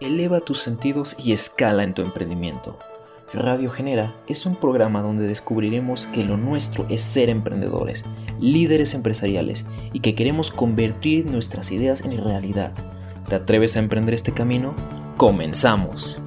eleva tus sentidos y escala en tu emprendimiento. Radio Genera es un programa donde descubriremos que lo nuestro es ser emprendedores, líderes empresariales y que queremos convertir nuestras ideas en realidad. ¿Te atreves a emprender este camino? ¡Comenzamos!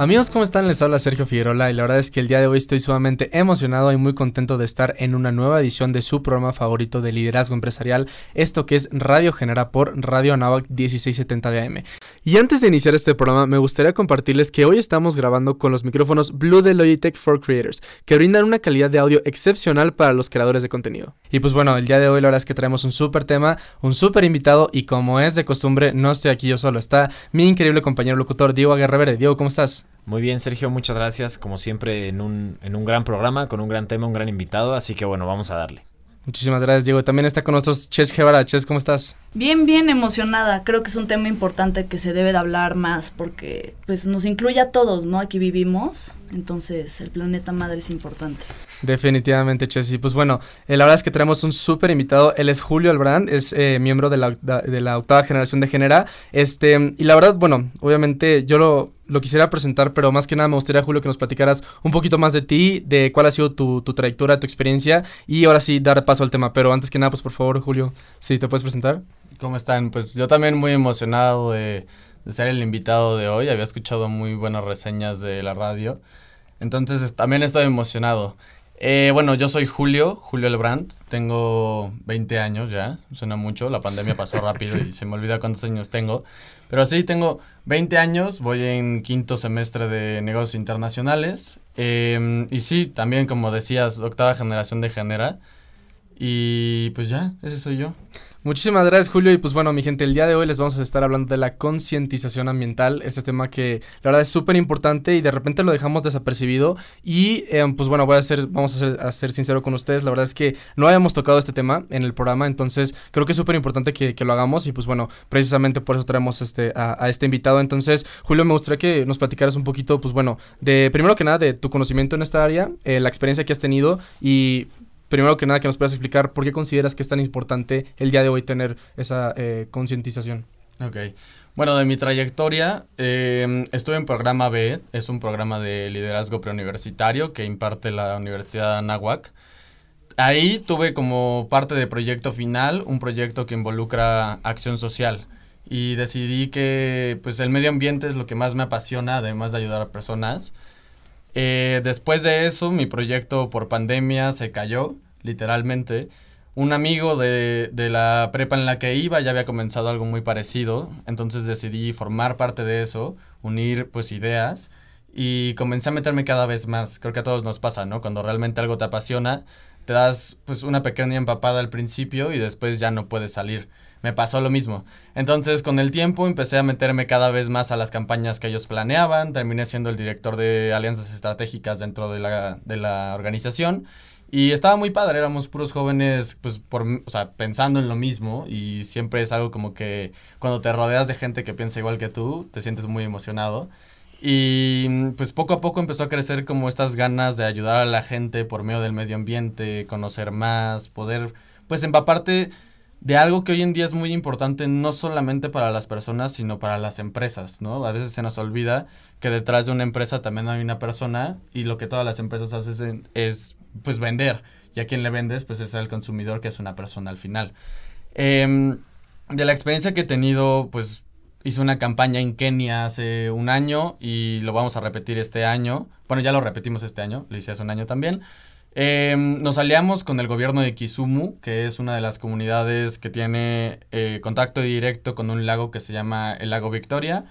Amigos, ¿cómo están? Les habla Sergio Figueroa y la verdad es que el día de hoy estoy sumamente emocionado y muy contento de estar en una nueva edición de su programa favorito de liderazgo empresarial, esto que es Radio Genera por Radio Anáhuac 1670 de AM. Y antes de iniciar este programa, me gustaría compartirles que hoy estamos grabando con los micrófonos Blue de Logitech for Creators, que brindan una calidad de audio excepcional para los creadores de contenido. Y pues bueno, el día de hoy la verdad es que traemos un súper tema, un súper invitado y como es de costumbre, no estoy aquí yo solo, está mi increíble compañero locutor Diego Aguerreverde. Diego, ¿cómo estás? Muy bien, Sergio, muchas gracias. Como siempre, en un, en un gran programa, con un gran tema, un gran invitado. Así que bueno, vamos a darle. Muchísimas gracias, Diego. También está con nosotros Ches Guevara. Ches, ¿cómo estás? Bien, bien emocionada. Creo que es un tema importante que se debe de hablar más porque pues nos incluye a todos, ¿no? Aquí vivimos, entonces el planeta madre es importante. Definitivamente, Ches. Y pues bueno, eh, la verdad es que tenemos un súper invitado. Él es Julio Albrand, es eh, miembro de la, de la octava generación de Genera. Este, y la verdad, bueno, obviamente yo lo lo quisiera presentar, pero más que nada me gustaría, Julio, que nos platicaras un poquito más de ti, de cuál ha sido tu, tu trayectoria, tu experiencia, y ahora sí dar paso al tema. Pero antes que nada, pues por favor, Julio, si te puedes presentar. ¿Cómo están? Pues yo también muy emocionado de, de ser el invitado de hoy. Había escuchado muy buenas reseñas de la radio. Entonces también estoy emocionado. Eh, bueno, yo soy Julio, Julio Lebrand, tengo 20 años ya, suena mucho, la pandemia pasó rápido y se me olvida cuántos años tengo, pero sí, tengo 20 años, voy en quinto semestre de negocios internacionales em, y sí, también como decías, octava generación de Genera y pues ya, ese soy yo. Muchísimas gracias Julio. Y pues bueno mi gente el día de hoy les vamos a estar hablando de la concientización ambiental, este tema que la verdad es súper importante y de repente lo dejamos desapercibido. Y eh, pues bueno voy a ser, vamos a ser, a ser, sincero con ustedes, la verdad es que no habíamos tocado este tema en el programa, entonces creo que es súper importante que, lo hagamos. Y pues bueno precisamente por eso traemos este, a, a, este invitado, entonces Julio me gustaría que nos platicaras un poquito pues bueno de primero que nada de tu conocimiento en esta área, eh, la experiencia que has tenido y primero que nada que nos puedas explicar por qué consideras que es tan importante el día de hoy tener esa eh, concientización. Ok. Bueno, de mi trayectoria, eh, estuve en programa B, es un programa de liderazgo preuniversitario que imparte la Universidad Anáhuac. Ahí tuve como parte de proyecto final un proyecto que involucra acción social y decidí que pues el medio ambiente es lo que más me apasiona, además de ayudar a personas. Eh, después de eso, mi proyecto por pandemia se cayó, literalmente. Un amigo de, de, la prepa en la que iba ya había comenzado algo muy parecido, entonces decidí formar parte de eso, unir pues ideas y comencé a meterme cada vez más. Creo que a todos nos pasa, ¿no? Cuando realmente algo te apasiona, te das pues una pequeña empapada al principio y después ya no puedes salir me pasó lo mismo. Entonces, con el tiempo empecé a meterme cada vez más a las campañas que ellos planeaban, terminé siendo el director de alianzas estratégicas dentro de la, de la organización y estaba muy padre, éramos puros jóvenes, pues, o sea, pensando en lo mismo y siempre es algo como que cuando te rodeas de gente que piensa igual que tú, te sientes muy emocionado. Y pues poco a poco empezó a crecer como estas ganas de ayudar a la gente por medio del medio ambiente, conocer más, poder pues empaparte de algo que hoy en día es muy importante no solamente para las personas, sino para las empresas, ¿no? A veces se nos olvida que detrás de una empresa también hay una persona y lo que todas las empresas hacen es, pues, vender. Y a quien le vendes, pues, es al consumidor, que es una persona al final. Eh, de la experiencia que he tenido, pues, hice una campaña en Kenia hace un año y lo vamos a repetir este año. Bueno, ya lo repetimos este año, lo hice hace un año también. Eh, nos aliamos con el gobierno de Kisumu, que es una de las comunidades que tiene eh, contacto directo con un lago que se llama el lago Victoria.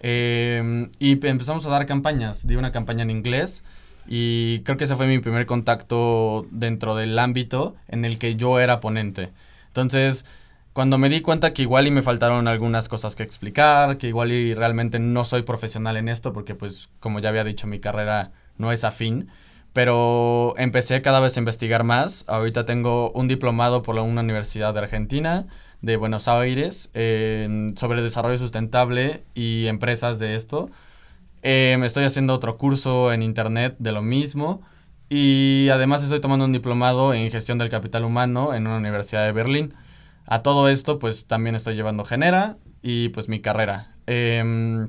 Eh, y empezamos a dar campañas. Di una campaña en inglés y creo que ese fue mi primer contacto dentro del ámbito en el que yo era ponente. Entonces, cuando me di cuenta que igual y me faltaron algunas cosas que explicar, que igual y realmente no soy profesional en esto, porque pues como ya había dicho, mi carrera no es afín pero empecé cada vez a investigar más. Ahorita tengo un diplomado por una universidad de Argentina, de Buenos Aires, eh, sobre desarrollo sustentable y empresas de esto. Eh, estoy haciendo otro curso en internet de lo mismo. Y además estoy tomando un diplomado en gestión del capital humano en una universidad de Berlín. A todo esto, pues también estoy llevando Genera y pues mi carrera. Em,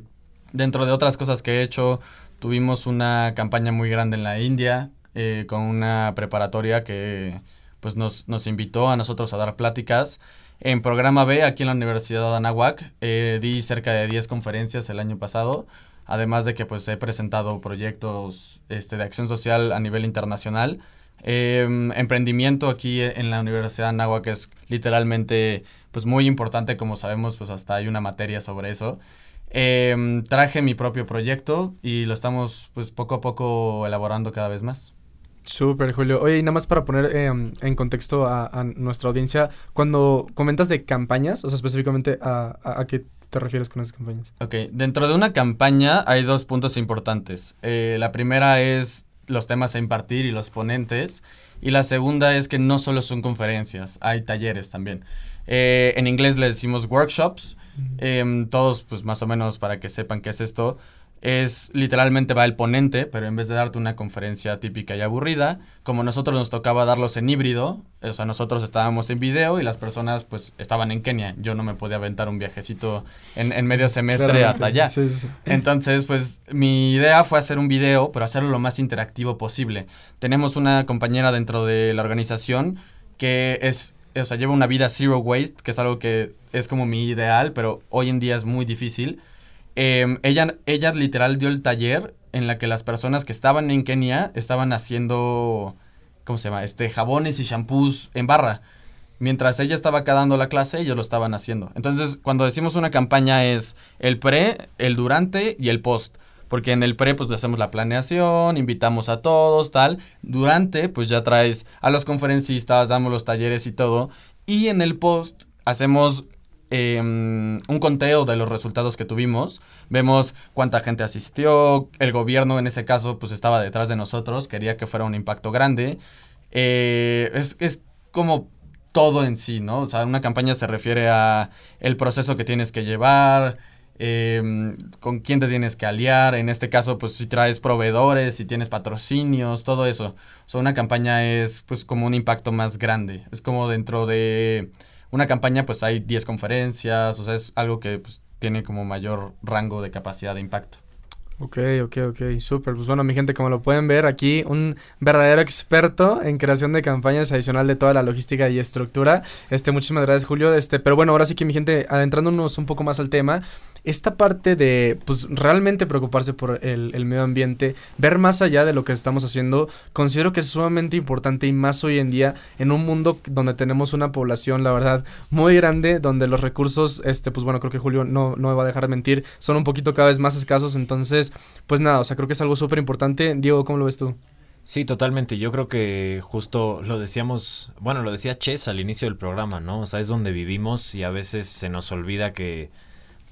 dentro de otras cosas que he hecho, tuvimos una campaña muy grande en la India eh, con una preparatoria que pues nos, nos invitó a nosotros a dar pláticas. En programa B, aquí en la Universidad de Anáhuac, eh, di cerca de 10 conferencias el año pasado, además de que pues he presentado proyectos este, de acción social a nivel internacional. Em, emprendimiento aquí en la Universidad de Anáhuac es literalmente pues muy importante, como sabemos, pues hasta hay una materia sobre eso. Em, traje mi propio proyecto y lo estamos pues poco a poco elaborando cada vez más. Súper, Julio. Oye, y nada más para poner em, en contexto a, nuestra audiencia, cuando comentas de campañas, o sea, específicamente a, a, qué te refieres con esas campañas. Ok, dentro de una campaña hay dos puntos importantes. Eh, la primera es los temas a impartir y los ponentes, y la segunda es que no solo son conferencias, hay talleres también. Eh, en inglés le decimos workshops, em, todos pues más o menos para que sepan qué es esto es literalmente va el ponente, pero en vez de darte una conferencia típica y aburrida, como nosotros nos tocaba darlos en híbrido, o sea, nosotros estábamos en video y las personas pues estaban en Kenia. Yo no me podía aventar un viajecito en, medio semestre hasta allá. Entonces, pues mi idea fue hacer un video, pero hacerlo lo más interactivo posible. Tenemos una compañera dentro de la organización que es o sea, lleva una vida zero waste, que es algo que es como mi ideal, pero hoy en día es muy difícil. Em, ella, ella literal dio el taller en la que las personas que estaban en Kenia estaban haciendo, ¿cómo se llama? Este, jabones y shampoos en barra. Mientras ella estaba acá dando la clase, ellos lo estaban haciendo. Entonces, cuando decimos una campaña es el pre, el durante y el post. Porque en el pre, pues hacemos la planeación, invitamos a todos, tal. Durante, pues ya traes a los conferencistas, damos los talleres y todo. Y en el post, hacemos Em, un conteo de los resultados que tuvimos. Vemos cuánta gente asistió. El gobierno en ese caso pues estaba detrás de nosotros. Quería que fuera un impacto grande. Eh, es, es como todo en sí, ¿no? O sea, una campaña se refiere a el proceso que tienes que llevar, em, con quién te tienes que aliar, en este caso, pues si traes proveedores, si tienes patrocinios, todo eso. O sea, una campaña es pues como un impacto más grande, es como dentro de una campaña pues hay 10 conferencias, o sea, es algo que pues, tiene como mayor rango de capacidad de impacto. Ok, ok, ok, súper. Pues bueno, mi gente, como lo pueden ver aquí, un verdadero experto en creación de campañas adicional de toda la logística y estructura. Este, muchísimas gracias, Julio. Este, pero bueno, ahora sí que mi gente, adentrándonos un poco más al tema, esta parte de, pues, realmente preocuparse por el, medio ambiente, ver más allá de lo que estamos haciendo, considero que es sumamente importante y más hoy en día en un mundo donde tenemos una población, la verdad, muy grande, donde los recursos, este, pues bueno, creo que Julio no, no me va a dejar de mentir, son un poquito cada vez más escasos, entonces, pues nada, o sea, creo que es algo súper importante. Diego, ¿cómo lo ves tú? Sí, totalmente. Yo creo que justo lo decíamos, bueno, lo decía Ches al inicio del programa, ¿no? O sea, es donde vivimos y a veces se nos olvida que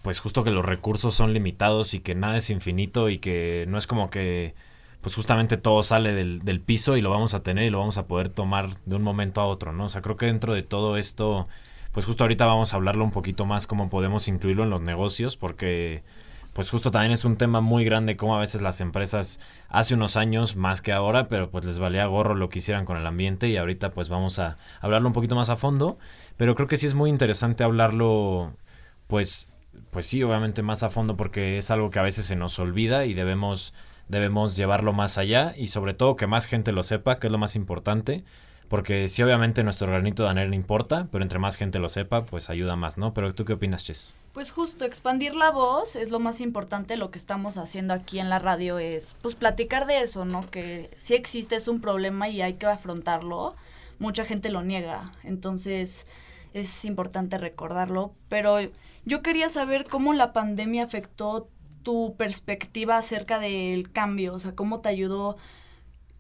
pues justo que los recursos son limitados y que nada es infinito y que no es como que pues justamente todo sale del, del, piso y lo vamos a tener y lo vamos a poder tomar de un momento a otro, ¿no? O sea, creo que dentro de todo esto, pues justo ahorita vamos a hablarlo un poquito más cómo podemos incluirlo en los negocios, porque pues justo también es un tema muy grande como a veces las empresas hace unos años más que ahora, pero pues les valía gorro lo que hicieran con el ambiente y ahorita pues vamos a hablarlo un poquito más a fondo, pero creo que sí es muy interesante hablarlo pues pues sí, obviamente más a fondo porque es algo que a veces se nos olvida y debemos, debemos llevarlo más allá y sobre todo que más gente lo sepa, que es lo más importante. Porque sí, obviamente nuestro granito de arena importa, pero entre más gente lo sepa, pues ayuda más, ¿no? Pero tú qué opinas, Chess? Pues justo, expandir la voz es lo más importante. Lo que estamos haciendo aquí en la radio es, pues, platicar de eso, ¿no? Que sí existe, es un problema y hay que afrontarlo. Mucha gente lo niega, entonces es importante recordarlo. Pero yo quería saber cómo la pandemia afectó tu perspectiva acerca del cambio, o sea, cómo te ayudó.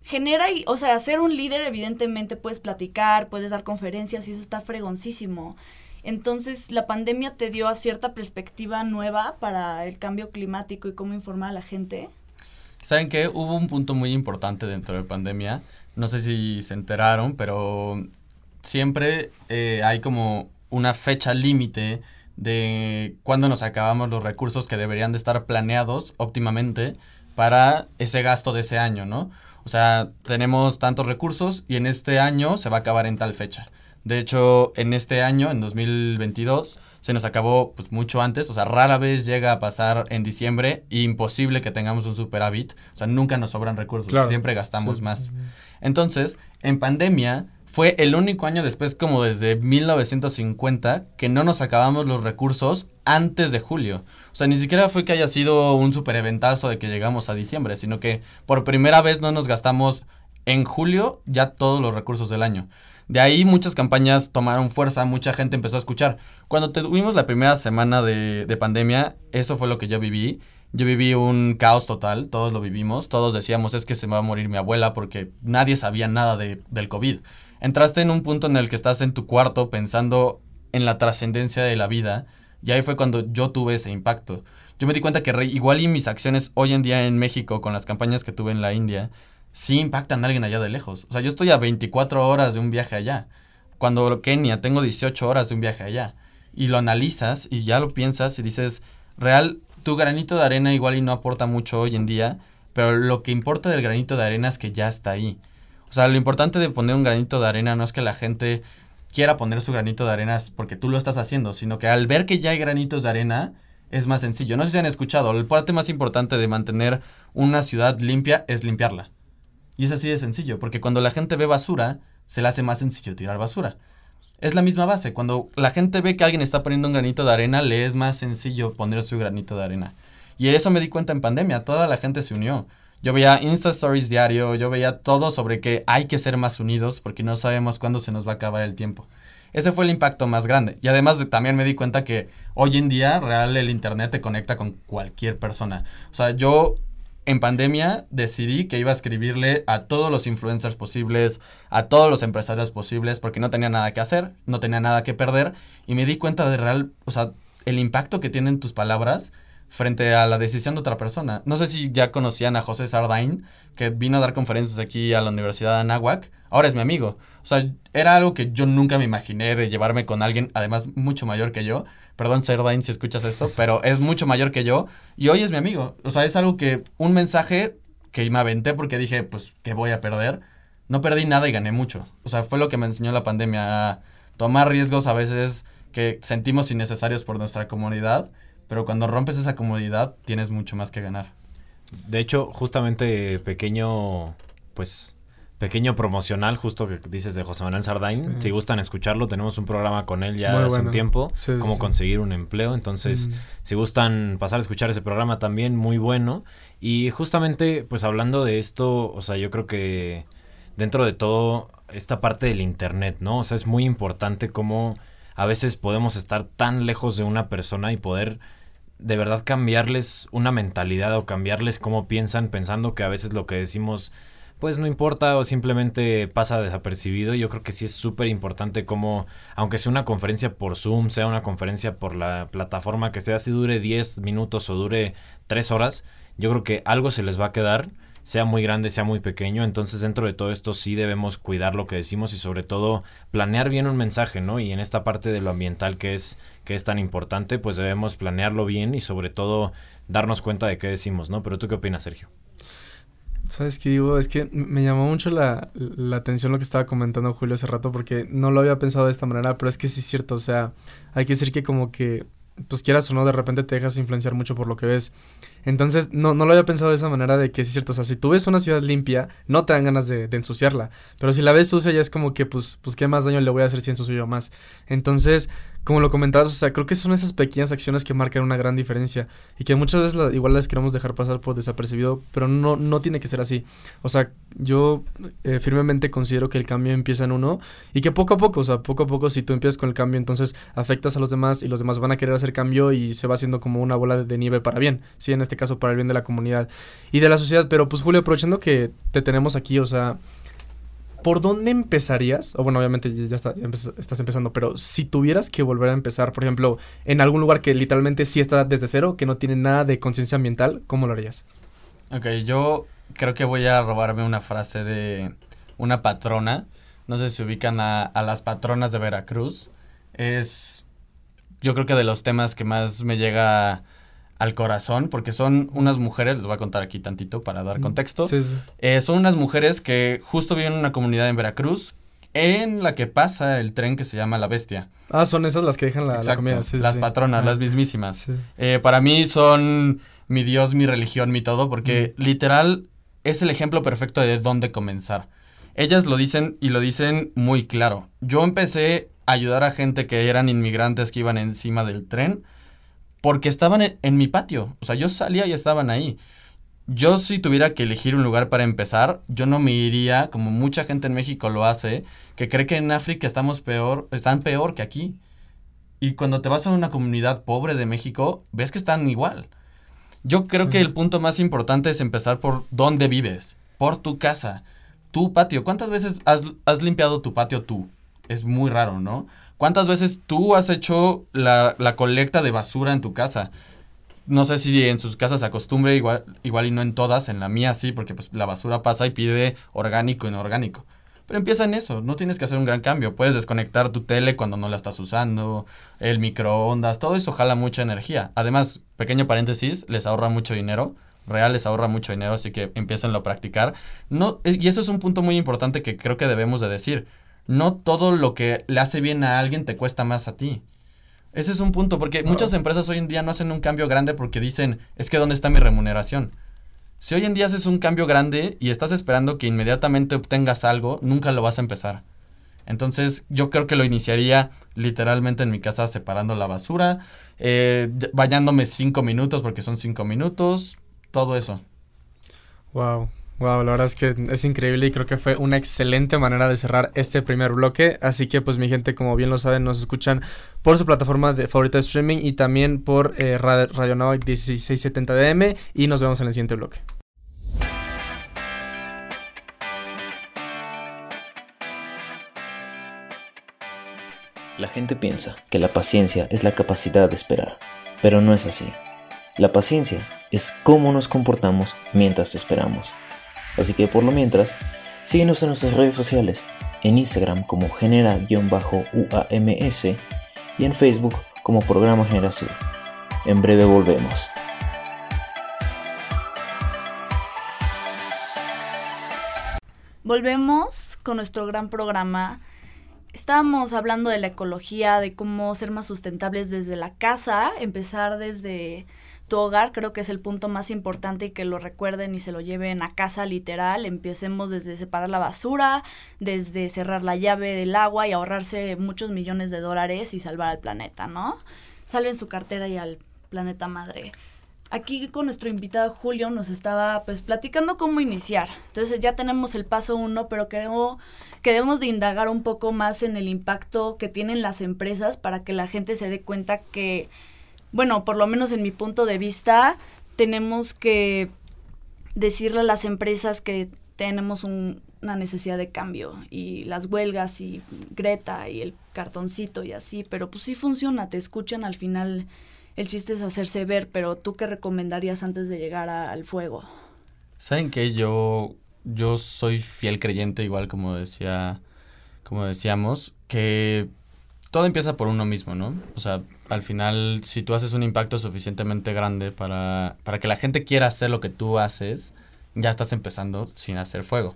Genera, y, o sea, ser un líder evidentemente puedes platicar, puedes dar conferencias y eso está fregoncísimo. Entonces, la pandemia te dio cierta perspectiva nueva para el cambio climático y cómo informar a la gente. ¿Saben qué? Hubo un punto muy importante dentro de la pandemia. No sé si se enteraron, pero siempre eh, hay como una fecha límite de cuándo nos acabamos los recursos que deberían de estar planeados óptimamente para ese gasto de ese año, ¿no? O sea, tenemos tantos recursos y en este año se va a acabar en tal fecha. De hecho, en este año, en 2022, se nos acabó pues mucho antes, o sea, rara vez llega a pasar en diciembre, imposible que tengamos un superávit, o sea, nunca nos sobran recursos, siempre gastamos más. Entonces, en pandemia fue el único año después, como desde 1950, que no nos acabamos los recursos antes de julio. O sea, ni siquiera fue que haya sido un super eventazo de que llegamos a diciembre, sino que por primera vez no nos gastamos en julio ya todos los recursos del año. De ahí muchas campañas tomaron fuerza, mucha gente empezó a escuchar. Cuando tuvimos la primera semana de, de pandemia, eso fue lo que yo viví. Yo viví un caos total, todos lo vivimos, todos decíamos es que se me va a morir mi abuela porque nadie sabía nada de, del COVID. Entraste en un punto en el que estás en tu cuarto pensando en la trascendencia de la vida y ahí fue cuando yo tuve ese impacto. Yo me di cuenta que igual y mis acciones hoy en día en México con las campañas que tuve en la India sí impactan a alguien allá de lejos. O sea, yo estoy a 24 horas de un viaje allá. Cuando Kenia tengo 18 horas de un viaje allá. Y lo analizas y ya lo piensas y dices, real, tu granito de arena igual y no aporta mucho hoy en día, pero lo que importa del granito de arena es que ya está ahí. Sea, lo importante de poner un granito de arena no es que la gente quiera poner su granito de arena porque tú lo estás haciendo, sino que al ver que ya hay granitos de arena, es más sencillo. No sé si han escuchado, el parte más importante de mantener una ciudad limpia es limpiarla. Y es así de sencillo, porque cuando la gente ve basura, se le hace más sencillo tirar basura. Es la misma base. Cuando la gente ve que alguien está poniendo un granito de arena, le es más sencillo poner su granito de arena. Y eso me di cuenta en pandemia. Toda la gente se unió. Yo veía Insta Stories diario, yo veía todo sobre que hay que ser más unidos porque no sabemos cuándo se nos va a acabar el tiempo. Ese fue el impacto más grande. Y además de, también me di cuenta que hoy en día real el Internet te conecta con cualquier persona. O sea, yo en pandemia decidí que iba a escribirle a todos los influencers posibles, a todos los empresarios posibles, porque no tenía nada que hacer, no tenía nada que perder, y me di cuenta de real, o sea, el impacto que tienen tus palabras frente a la decisión de otra persona. No sé si ya conocían a José Sardain, que vino a dar conferencias aquí a la Universidad de Anáhuac, ahora es mi amigo. O sea, era algo que yo nunca me imaginé de llevarme con alguien, además mucho mayor que yo, Perdón, Serdain, si escuchas esto, pero es mucho mayor que yo y hoy es mi amigo. O sea, es algo que, un mensaje que me aventé porque dije, pues, ¿qué voy a perder? No perdí nada y gané mucho. O sea, fue lo que me enseñó la pandemia a tomar riesgos a veces que sentimos innecesarios por nuestra comunidad, pero cuando rompes esa comodidad tienes mucho más que ganar. De hecho, justamente pequeño, pues pequeño promocional, justo que dices de José Manuel Sardain. Si gustan escucharlo, tenemos un programa con él ya hace un tiempo, cómo conseguir un empleo. Entonces, mm. si gustan pasar a escuchar ese programa también, muy bueno. Y justamente, pues hablando de esto, o sea, yo creo que dentro de todo, esta parte del Internet, ¿no? O sea, es muy importante cómo a veces podemos estar tan lejos de una persona y poder de verdad cambiarles una mentalidad o cambiarles cómo piensan, pensando que a veces lo que decimos pues no importa o simplemente pasa desapercibido. Yo creo que sí es súper importante como, aunque sea una conferencia por Zoom, sea una conferencia por la plataforma que sea, si dure 10 minutos o dure 3 horas, yo creo que algo se les va a quedar, sea muy grande, sea muy pequeño. Entonces dentro de todo esto sí debemos cuidar lo que decimos y sobre todo planear bien un mensaje, ¿no? Y en esta parte de lo ambiental que es, que es tan importante, pues debemos planearlo bien y sobre todo darnos cuenta de qué decimos, ¿no? Pero tú qué opinas, Sergio? ¿Sabes qué digo? Es que me llamó mucho la, la, atención lo que estaba comentando Julio hace rato porque no lo había pensado de esta manera, pero es que sí es cierto, o sea, hay que decir que como que, pues quieras o no, de repente te dejas influenciar mucho por lo que ves. Entonces, no, no lo había pensado de esa manera de que es cierto, o sea, si tú ves una ciudad limpia, no te dan ganas de, de ensuciarla, pero si la ves sucia ya es como que, pues, pues, ¿qué más daño le voy a hacer si ensucio más? Entonces, como lo comentabas, o sea, creo que son esas pequeñas acciones que marcan una gran diferencia y que muchas veces igual las queremos dejar pasar por desapercibido, pero no, no tiene que ser así. O sea, yo eh, firmemente considero que el cambio empieza en uno y que poco a poco, o sea, poco a poco si tú empiezas con el cambio, entonces afectas a los demás y los demás van a querer hacer cambio y se va haciendo como una bola de, nieve para bien, sí, en este caso para el bien de la comunidad y de la sociedad. Pero pues Julio, aprovechando que te tenemos aquí, o sea... ¿por dónde empezarías? O bueno, obviamente ya, está, estás empezando, pero si tuvieras que volver a empezar, por ejemplo, en algún lugar que literalmente sí está desde cero, que no tiene nada de conciencia ambiental, ¿cómo lo harías? Ok, yo creo que voy a robarme una frase de una patrona. No sé si ubican a, a las patronas de Veracruz. Es, yo creo que de los temas que más me llega al corazón, porque son unas mujeres, les voy a contar aquí tantito para dar contexto. Eh, son unas mujeres que justo viven en una comunidad en Veracruz, en la que pasa el tren que se llama La Bestia. Ah, son esas las que dejan la, comida. Sí, las patronas, Ah, las mismísimas. Eh, para mí son mi Dios, mi religión, mi todo, porque Mm. literal es el ejemplo perfecto de dónde comenzar. Ellas lo dicen y lo dicen muy claro. Yo empecé a ayudar a gente que eran inmigrantes que iban encima del tren porque estaban en, en mi patio. O sea, yo salía y estaban ahí. Yo si tuviera que elegir un lugar para empezar, yo no me iría, como mucha gente en México lo hace, que cree que en África estamos peor, están peor que aquí. Y cuando te vas a una comunidad pobre de México, ves que están igual. Yo creo Sí. que el punto más importante es empezar por dónde vives, por tu casa, tu patio. ¿Cuántas veces has, has limpiado tu patio tú? Es muy raro, ¿no? ¿Cuántas veces tú has hecho la, la colecta de basura en tu casa? No sé si en sus casas se acostumbre, igual, igual y no en todas, en la mía sí, porque pues la basura pasa y pide orgánico inorgánico. Pero empieza en eso, no tienes que hacer un gran cambio. Puedes desconectar tu tele cuando no la estás usando, el microondas, todo eso jala mucha energía. Además, pequeño paréntesis, les ahorra mucho dinero. Real les ahorra mucho dinero, así que empiecen a practicar. No, eh, y eso es un punto muy importante que creo que debemos de decir. No todo lo que le hace bien a alguien te cuesta más a ti. Ese es un punto, porque muchas empresas hoy en día no hacen un cambio grande porque dicen, es que ¿dónde está mi remuneración? Si hoy en día haces un cambio grande y estás esperando que inmediatamente obtengas algo, nunca lo vas a empezar. Entonces yo creo que lo iniciaría literalmente en mi casa separando la basura, eh, bañándome cinco minutos porque son cinco minutos, todo eso. Wow. Wow, la verdad es que es increíble y creo que fue una excelente manera de cerrar este primer bloque. Así que, pues, mi gente, como bien lo saben, nos escuchan por su plataforma de favorita de streaming y también por eh, Radio, Radio Now 1670 DM. Y nos vemos en el siguiente bloque. La gente piensa que la paciencia es la capacidad de esperar, pero no es así. La paciencia es cómo nos comportamos mientras esperamos. Así que por lo mientras, síguenos en nuestras redes sociales, en Instagram como genera-uams y en Facebook como Programa Generación. En breve volvemos. Volvemos con nuestro gran programa. Estábamos hablando de la ecología, de cómo ser más sustentables desde la casa, empezar desde tu hogar, creo que es el punto más importante y que lo recuerden y se lo lleven a casa literal. Empecemos desde separar la basura, desde cerrar la llave del agua y ahorrarse muchos millones de dólares y salvar al planeta, ¿no? Salven su cartera y al planeta madre aquí con nuestro invitado Julio nos estaba pues platicando cómo iniciar. Entonces ya tenemos el paso uno, pero creo que debemos de indagar un poco más en el impacto que tienen las empresas para que la gente se dé cuenta que, bueno, por lo menos en mi punto de vista, tenemos que decirle a las empresas que tenemos un- una necesidad de cambio y las huelgas y Greta y el cartoncito y así, pero pues sí funciona, te escuchan al final el chiste es hacerse ver, pero tú qué recomendarías antes de llegar al fuego? ¿Saben qué? Yo, yo soy fiel creyente, igual como decía, como decíamos, que todo empieza por uno mismo, ¿no? O sea, al final, si tú haces un impacto suficientemente grande para, para que la gente quiera hacer lo que tú haces, ya estás empezando sin hacer fuego.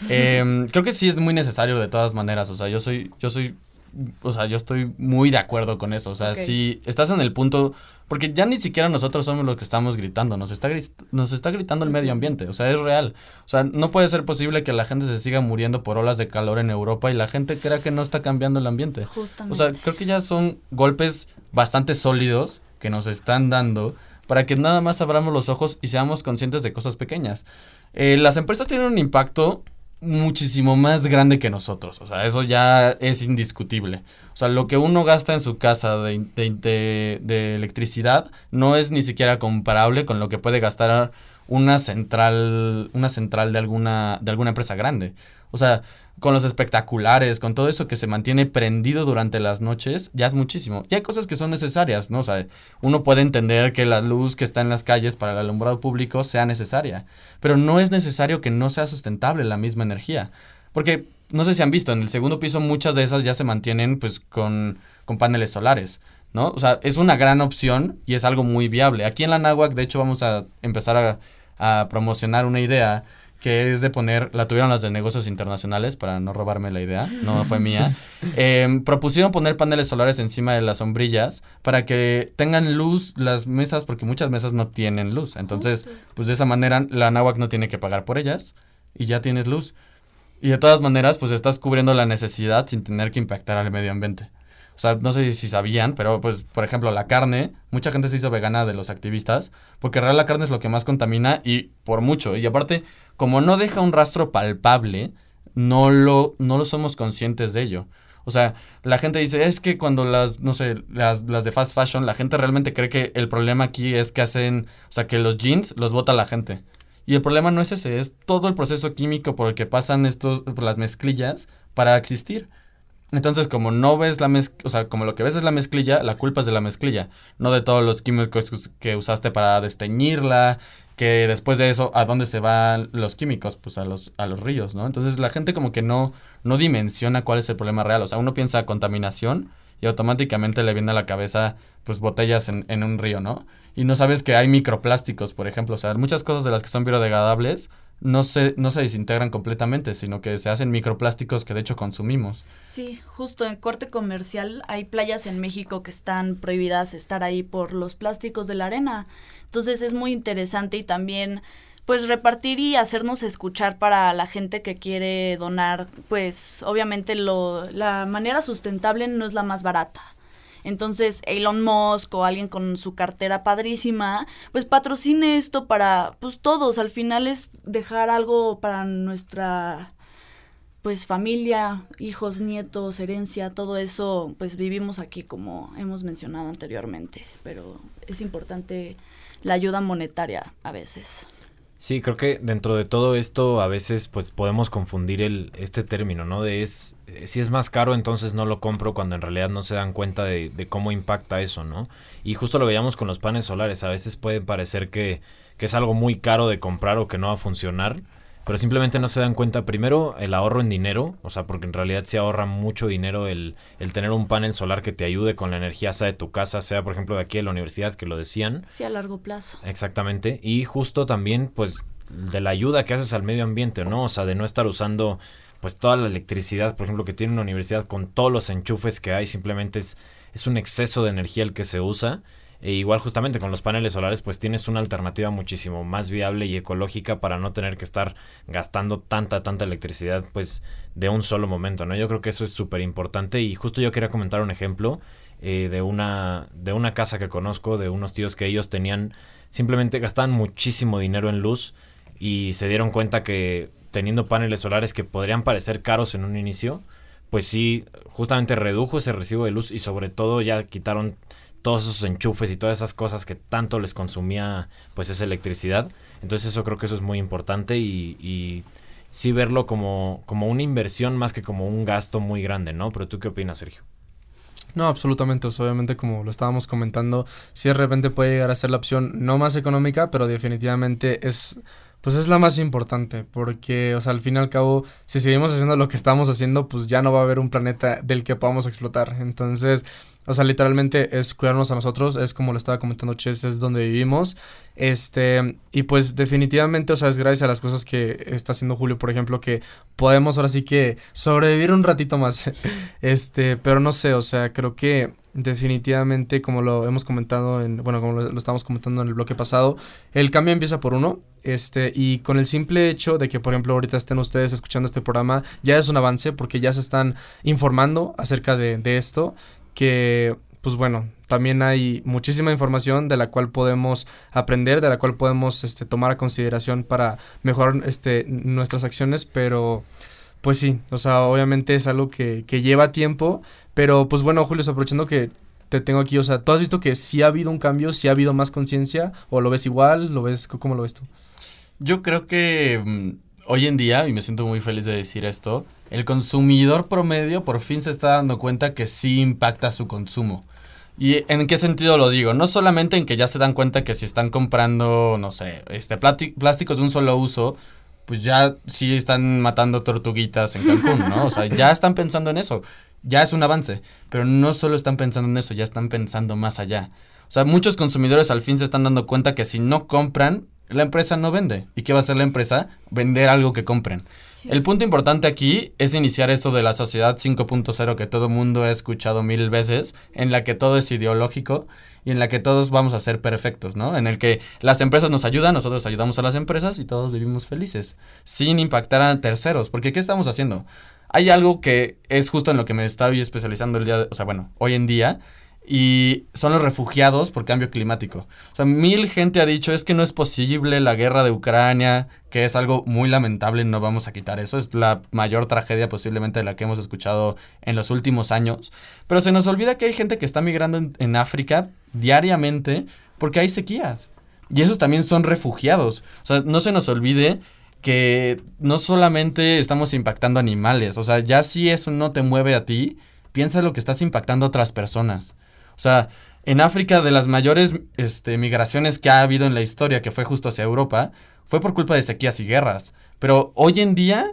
Em, creo que sí es muy necesario de todas maneras. O sea, yo soy, yo soy, o sea, yo estoy muy de acuerdo con eso. O sea, si estás en el punto, porque ya ni siquiera nosotros somos los que estamos gritando, nos está, nos está gritando el medio ambiente. O sea, es real. O sea, no puede ser posible que la gente se siga muriendo por olas de calor en Europa y la gente crea que no está cambiando el ambiente. O Justamente. sea, creo que ya son golpes bastante sólidos que nos están dando para que nada más abramos los ojos y seamos conscientes de cosas pequeñas. Eh, las empresas tienen un impacto muchísimo más grande que nosotros. O sea, eso ya es indiscutible. O sea, lo que uno gasta en su casa de, de- de- electricidad no es ni siquiera comparable con lo que puede gastar una central, una central de alguna, de alguna empresa grande. O sea, con los espectaculares, con todo eso que se mantiene prendido durante las noches, ya es muchísimo. Y hay cosas que son necesarias, ¿no? O sea, uno puede entender que la luz que está en las calles para el alumbrado público sea necesaria, pero no es necesario que no sea sustentable la misma energía. Porque, no sé si han visto, en el segundo piso muchas de esas ya se mantienen pues con, con paneles solares, ¿no? O sea, es una gran opción y es algo muy viable. Aquí en la Náhuac, de hecho, vamos a empezar a promocionar una idea que es de poner, la tuvieron las de negocios internacionales, para no robarme la idea, no fue mía, em, propusieron poner paneles solares encima de las sombrillas para que tengan luz las mesas, porque muchas mesas no tienen luz. Entonces, pues de esa manera la náhuac no tiene que pagar por ellas y ya tienes luz. Y de todas maneras, pues estás cubriendo la necesidad sin tener que impactar al medio ambiente. O sea, no sé si sabían, pero pues, por ejemplo, la carne, mucha gente se hizo vegana de los activistas, porque en realidad la carne es lo que más contamina y por mucho. Y aparte, como no deja un rastro palpable, no lo, no lo somos conscientes de ello. O sea, la gente dice, es que cuando las, no sé, las, las de fast fashion, la gente realmente cree que el problema aquí es que hacen, o sea, que los jeans los bota la gente. Y el problema no es ese, es todo el proceso químico por el que pasan estos, por las mezclillas para existir. Entonces, como no ves la mezclilla, o sea, como lo que ves es la mezclilla, la culpa es de la mezclilla, no de todos los químicos que usaste para desteñirla, que después de eso, ¿a dónde se van los químicos? Pues a los, a los ríos, ¿no? Entonces la gente como que no, no dimensiona cuál es el problema real. O sea, uno piensa contaminación y automáticamente le viene a la cabeza, pues, botellas en, en un río, ¿no? Y no sabes que hay microplásticos, por ejemplo. O sea, muchas cosas de las que son biodegradables no se, no se desintegran completamente, sino que se hacen microplásticos que de hecho consumimos. Sí, justo en corte comercial hay playas en México que están prohibidas estar ahí por los plásticos de la arena. Entonces es muy interesante y también pues repartir y hacernos escuchar para la gente que quiere donar, pues obviamente lo, la manera sustentable no es la más barata. Entonces, Elon Musk o alguien con su cartera padrísima, pues patrocine esto para, pues todos, al final es dejar algo para nuestra, pues familia, hijos, nietos, herencia, todo eso, pues vivimos aquí como hemos mencionado anteriormente, pero es importante la ayuda monetaria a veces. Sí, creo que dentro de todo esto a veces pues podemos confundir el, este término, ¿no? De es, si es más caro entonces no lo compro cuando en realidad no se dan cuenta de, de, cómo impacta eso, ¿no? Y justo lo veíamos con los paneles solares, a veces puede parecer que, que es algo muy caro de comprar o que no va a funcionar, pero simplemente no se dan cuenta primero el ahorro en dinero, o sea, porque en realidad se ahorra mucho dinero el, el tener un panel solar que te ayude con la energía, sea de tu casa, sea por ejemplo de aquí de la universidad, que lo decían. Sí, a largo plazo. Exactamente, y justo también pues de la ayuda que haces al medio ambiente, ¿no? O sea, de no estar usando pues toda la electricidad, por ejemplo, que tiene una universidad con todos los enchufes que hay, simplemente es, es un exceso de energía el que se usa e igual justamente con los paneles solares pues tienes una alternativa muchísimo más viable y ecológica para no tener que estar gastando tanta, tanta electricidad pues de un solo momento, ¿no? Yo creo que eso es súper importante y justo yo quería comentar un ejemplo eh, de, una, de una casa que conozco, de unos tíos que ellos tenían, simplemente gastaban muchísimo dinero en luz y se dieron cuenta que teniendo paneles solares que podrían parecer caros en un inicio, pues sí, justamente redujo ese recibo de luz y sobre todo ya quitaron todos esos enchufes y todas esas cosas que tanto les consumía pues esa electricidad. Entonces eso creo que eso es muy importante y, sí verlo como, como una inversión más que como un gasto muy grande, ¿no? Pero tú qué opinas, Sergio? No, absolutamente. obviamente, como lo estábamos comentando, sí de repente puede llegar a ser la opción no más económica, pero definitivamente es pues es la más importante, porque, o sea, al fin y al cabo, si seguimos haciendo lo que estamos haciendo, pues ya no va a haber un planeta del que podamos explotar. Entonces, o sea, literalmente es cuidarnos a nosotros, es como lo estaba comentando Chess, es donde vivimos. Este, y pues definitivamente, o sea, es gracias a las cosas que está haciendo Julio, por ejemplo, que podemos ahora sí que sobrevivir un ratito más. este, pero no sé, o sea, creo que definitivamente, como lo hemos comentado en, bueno, como lo, lo comentando en el bloque pasado, el cambio empieza por uno. Este, y con el simple hecho de que, por ejemplo, ahorita estén ustedes escuchando este programa, ya es un avance porque ya se están informando acerca de, de esto, que, pues bueno, también hay muchísima información de la cual podemos aprender, de la cual podemos este, tomar a consideración para mejorar este, nuestras acciones, pero pues sí, o sea, obviamente es algo que, que lleva tiempo, pero pues bueno, Julio, aprovechando que te tengo aquí, o sea, ¿tú has visto que sí ha habido un cambio, sí ha habido más conciencia, o lo ves igual, lo ves, cómo lo ves tú? Yo creo que mm, hoy en día, y me siento muy feliz de decir esto, el consumidor promedio por fin se está dando cuenta que sí impacta su consumo. ¿Y en qué sentido lo digo? No solamente en que ya se dan cuenta que si están comprando, no sé, este plásticos de un solo uso, pues ya sí están matando tortuguitas en Cancún, ¿no? O sea, ya están pensando en eso. Ya es un avance. Pero no solo están pensando en eso, ya están pensando más allá. O sea, muchos consumidores al fin se están dando cuenta que si no compran la empresa no vende. ¿Y qué va a hacer la empresa? Vender algo que compren. El punto importante aquí es iniciar esto de la sociedad 5.0 que todo mundo ha escuchado mil veces, en la que todo es ideológico y en la que todos vamos a ser perfectos, ¿no? En el que las empresas nos ayudan, nosotros ayudamos a las empresas y todos vivimos felices, sin impactar a terceros, porque ¿qué estamos haciendo? Hay algo que es justo en lo que me estoy especializando el día, de, o sea, bueno, hoy en día, y son los refugiados por cambio climático. O sea, mil gente ha dicho es que no es posible la guerra de Ucrania, que es algo muy lamentable, no vamos a quitar eso, es la mayor tragedia posiblemente de la que hemos escuchado en los últimos años, pero se nos olvida que hay gente que está migrando en, África diariamente porque hay sequías. Y esos también son refugiados. O sea, no se nos olvide que no solamente estamos impactando animales, o sea, ya si eso no te mueve a ti, piensa lo que estás impactando a otras personas. O sea, en África de las mayores este, migraciones que ha habido en la historia, que fue justo hacia Europa, fue por culpa de sequías y guerras. Pero hoy en día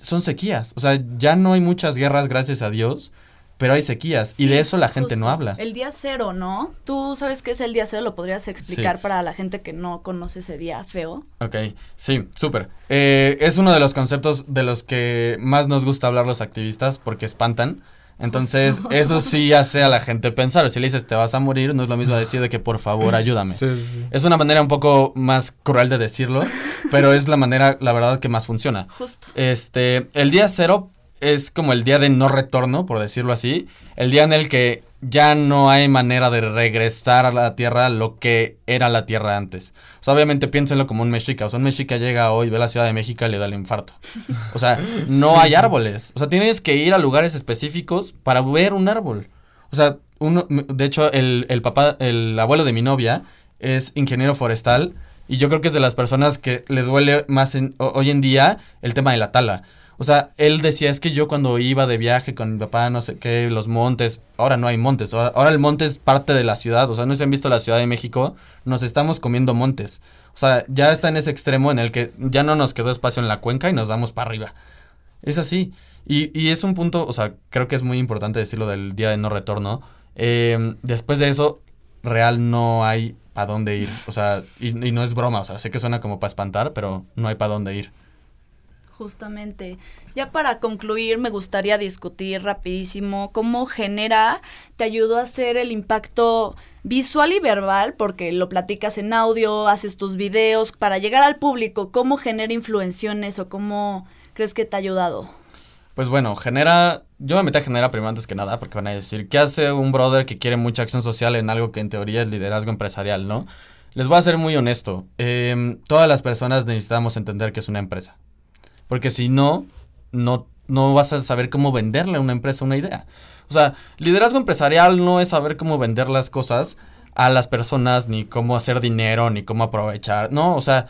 son sequías. O sea, ya no hay muchas guerras, gracias a Dios, pero hay sequías. y de eso la gente no habla. El día cero, ¿no? ¿Tú sabes qué es el día cero? ¿Lo podrías explicar para la gente que no conoce ese día feo? Ok, sí, súper. Eh, es uno de los conceptos de los que más nos gusta hablar los activistas porque espantan. Entonces, eso sí hace a la gente pensar. Si le dices te vas a morir, no es lo mismo decir de que por favor ayúdame. Es una manera un poco más cruel de decirlo, pero es la manera, la verdad, que más funciona. Justo. Este, el día cero es como el día de no retorno, por decirlo así. El día en el que ya no hay manera de regresar a la Tierra lo que era la Tierra antes. O sea, obviamente piénsenlo como un mexica. O sea, un mexica llega hoy, ve la Ciudad de México y le da el infarto. O sea, no hay árboles. O sea, tienes que ir a lugares específicos para ver un árbol. O sea, uno, de hecho, el, el papá, el abuelo de mi novia es ingeniero forestal y yo creo que es de las personas que le duele más hoy en día el tema de la tala. O sea, él decía, es que yo cuando iba de viaje con mi papá, no sé qué, los montes, ahora no hay montes, ahora, el monte es parte de la ciudad, o sea, no se han visto la Ciudad de México, nos estamos comiendo montes. O sea, ya está en ese extremo en el que ya no nos quedó espacio en la cuenca y nos damos para arriba. Es así. Y, y es un punto, o sea, creo que es muy importante decirlo del día de no retorno. Em, después de eso, real no hay para dónde ir. O sea, y, y no es broma, o sea, sé que suena como para espantar, pero no hay para dónde ir. Justamente. Ya para concluir, me gustaría discutir rapidísimo cómo genera, te ayudó a hacer el impacto visual y verbal, porque lo platicas en audio, haces tus videos, para llegar al público, ¿cómo genera influencias o cómo crees que te ha ayudado? Pues bueno, genera, yo me metí a generar primero antes que nada, porque van a decir, ¿qué hace un brother que quiere mucha acción social en algo que en teoría es liderazgo empresarial, no? Les voy a ser muy honesto, em, todas las personas necesitamos entender que es una empresa. Porque si no, no, no vas a saber cómo venderle a una empresa una idea. O sea, liderazgo empresarial no es saber cómo vender las cosas a las personas, ni cómo hacer dinero, ni cómo aprovechar. No, o sea,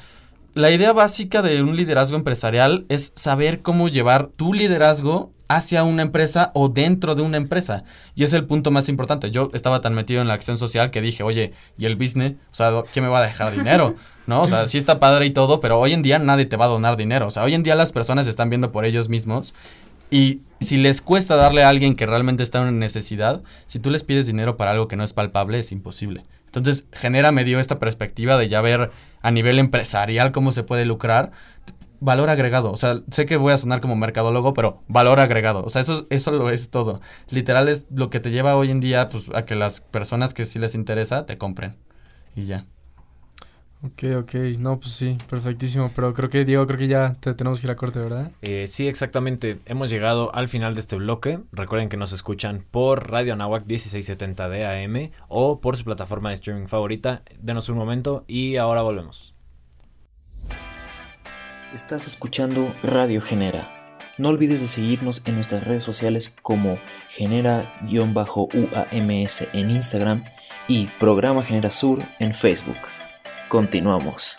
la idea básica de un liderazgo empresarial es saber cómo llevar tu liderazgo hacia una empresa o dentro de una empresa. Y es el punto más importante. Yo estaba tan metido en la acción social que dije, oye, ¿y el business? O sea, ¿quién me va a dejar dinero? ¿No? O sea, sí está padre y todo, pero hoy en día nadie te va a donar dinero. O sea, hoy en día las personas están viendo por ellos mismos. Y si les cuesta darle a alguien que realmente está en necesidad, si tú les pides dinero para algo que no es palpable, es imposible. Entonces, genera medio esta perspectiva de ya ver a nivel empresarial cómo se puede lucrar valor agregado. O sea, sé que voy a sonar como mercadólogo, pero valor agregado. O sea, eso, eso lo es todo. Literal es lo que te lleva hoy en día pues, a que las personas que sí les interesa te compren. Y ya. Ok, ok. No, pues sí, perfectísimo. Pero creo que, Diego, creo que ya te tenemos que ir a corte, ¿verdad? Eh, sí, exactamente. Hemos llegado al final de este bloque. Recuerden que nos escuchan por Radio Anahuac 1670 de AM o por su plataforma de streaming favorita. Denos un momento y ahora volvemos. Estás escuchando Radio Genera. No olvides de seguirnos en nuestras redes sociales como Genera-UAMS en Instagram y Programa Genera Sur en Facebook. Continuamos.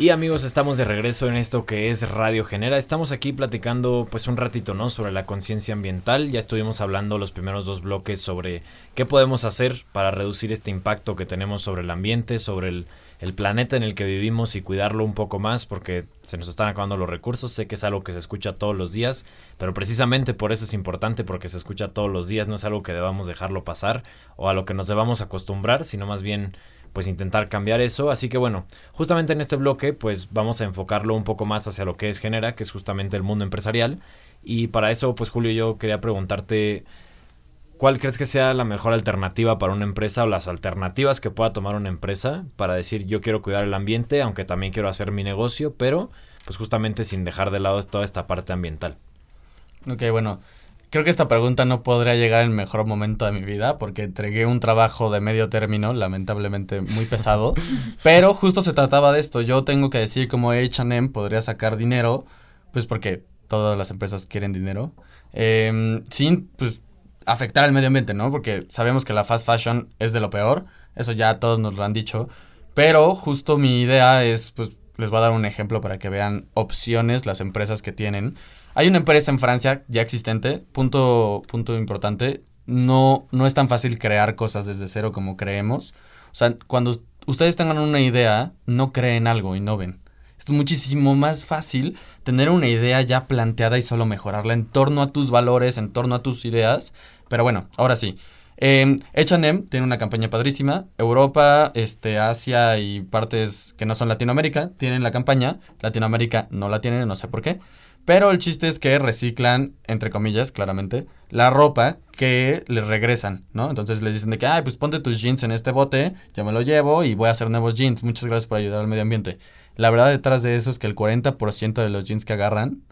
Y amigos, estamos de regreso en esto que es Radio Genera. Estamos aquí platicando pues un ratito, ¿no? Sobre la conciencia ambiental. Ya estuvimos hablando los primeros dos bloques sobre qué podemos hacer para reducir este impacto que tenemos sobre el ambiente, sobre el el planeta en el que vivimos y cuidarlo un poco más porque se nos están acabando los recursos. Sé que es algo que se escucha todos los días, pero precisamente por eso es importante porque se escucha todos los días, no es algo que debamos dejarlo pasar o a lo que nos debamos acostumbrar, sino más bien pues intentar cambiar eso. Así que bueno, justamente en este bloque pues vamos a enfocarlo un poco más hacia lo que es Genera, que es justamente el mundo empresarial. Y para eso pues Julio yo quería preguntarte ¿Cuál crees que sea la mejor alternativa para una empresa o las alternativas que pueda tomar una empresa para decir yo quiero cuidar el ambiente, aunque también quiero hacer mi negocio, pero pues justamente sin dejar de lado toda esta parte ambiental? Ok, bueno, creo que esta pregunta no podría llegar en el mejor momento de mi vida porque entregué un trabajo de medio término, lamentablemente muy pesado, pero justo se trataba de esto. Yo tengo que decir como HM podría sacar dinero, pues porque todas las empresas quieren dinero, em, sin pues afectar al medio ambiente, ¿no? Porque sabemos que la fast fashion es de lo peor, eso ya todos nos lo han dicho, pero justo mi idea es, pues les voy a dar un ejemplo para que vean opciones las empresas que tienen. Hay una empresa en Francia ya existente, punto, punto importante, no, no es tan fácil crear cosas desde cero como creemos. O sea, cuando ustedes tengan una idea, no creen algo, innoven. Es muchísimo más fácil tener una idea ya planteada y solo mejorarla en torno a tus valores, en torno a tus ideas. Pero bueno, ahora sí. Eh, tiene una campaña padrísima. Europa, este, Asia y partes que no son Latinoamérica tienen la campaña. Latinoamérica no la tienen, no sé por qué. Pero el chiste es que reciclan, entre comillas, claramente, la ropa que les regresan, ¿no? Entonces les dicen de que, ay, pues ponte tus jeans en este bote, yo me lo llevo y voy a hacer nuevos jeans. Muchas gracias por ayudar al medio ambiente. La verdad detrás de eso es que el 40% de los jeans que agarran